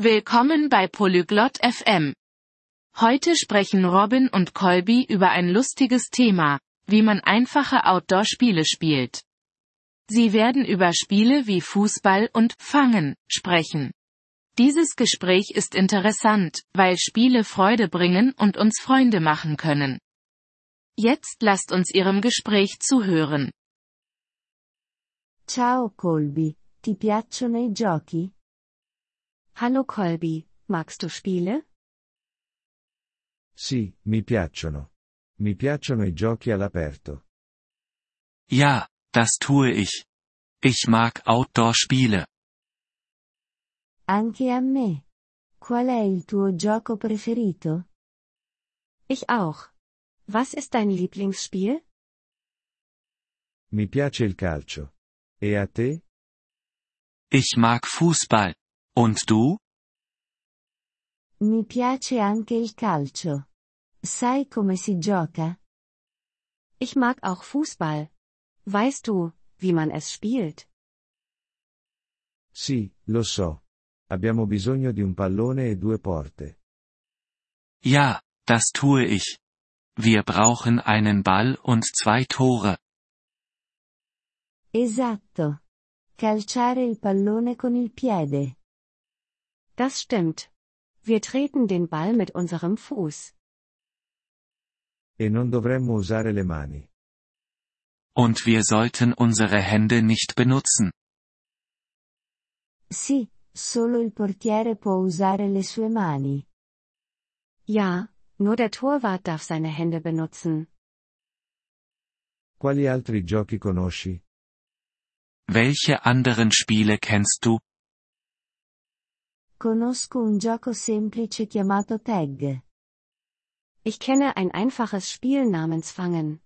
Willkommen bei Polyglot FM. Heute sprechen Robin und Colby über ein lustiges Thema, wie man einfache Outdoor-Spiele spielt. Sie werden über Spiele wie Fußball und Fangen sprechen. Dieses Gespräch ist interessant, weil Spiele Freude bringen und uns Freunde machen können. Jetzt lasst uns Ihrem Gespräch zuhören. Ciao Colby, ti piacciono i giochi? Hallo Colby, magst du Spiele? Sì, mi piacciono. Mi piacciono i giochi all'aperto. Ja, das tue ich. Ich mag Outdoor-Spiele. Anche a me. Qual è il tuo gioco preferito? Ich auch. Was ist dein Lieblingsspiel? Mi piace il calcio. E a te? Ich mag Fußball. Und du? Mi piace anche il calcio. Sai come si gioca? Ich mag auch Fußball. Weißt du, wie man es spielt? Sì, lo so. Abbiamo bisogno di un pallone e due porte. Ja, das tue ich. Wir brauchen einen Ball und zwei Tore. Esatto. Calciare il pallone con il piede. Das stimmt. Wir treten den Ball mit unserem Fuß. E non dovremmo usare le mani. Und wir sollten unsere Hände nicht benutzen. Sì, solo il portiere può usare le sue mani. Ja, nur der Torwart darf seine Hände benutzen. Quali altri giochi conosci? Welche anderen Spiele kennst du? Conosco un gioco semplice chiamato tag. Ich kenne ein einfaches Spiel namens Fangen.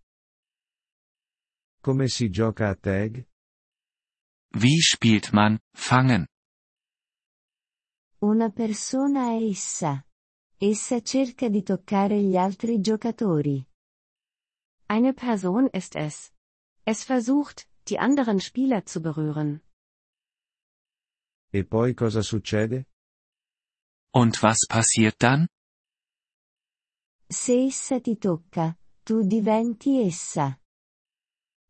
Come si gioca a tag? Wie spielt man Fangen? Una persona è essa. Essa cerca di toccare gli altri giocatori. Eine Person ist es. Es versucht, die anderen Spieler zu berühren. E poi cosa succede? Und was passiert dann? Se essa ti tocca, tu diventi essa.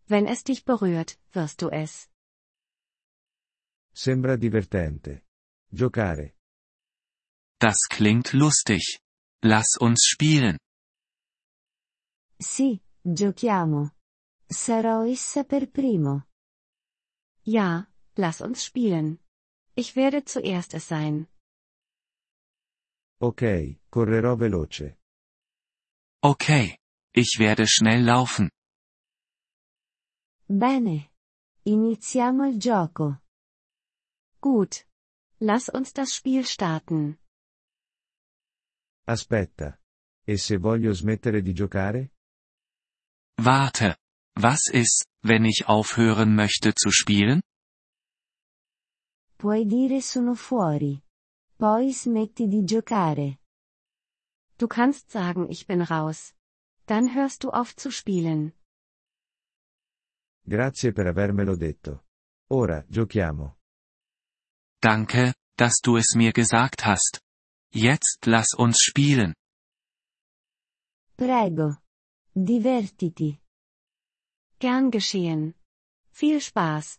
Wenn es dich berührt, wirst du es. Sembra divertente. Giocare. Das klingt lustig. Lass uns spielen. Sì, giochiamo. Sarò essa per primo. Ja, lass uns spielen. Ich werde zuerst es sein. Ok, correrò veloce. Okay. Ich werde schnell laufen. Bene. Iniziamo il gioco. Gut. Lass uns das Spiel starten. Aspetta. E se voglio smettere di giocare? Warte. Was ist, wenn ich aufhören möchte zu spielen? Puoi dire sono fuori. Poi smetti di giocare. Du kannst sagen, ich bin raus. Dann hörst du auf zu spielen. Grazie per avermelo detto. Ora, giochiamo. Danke, dass du es mir gesagt hast. Jetzt lass uns spielen. Prego. Divertiti. Gern geschehen. Viel Spaß.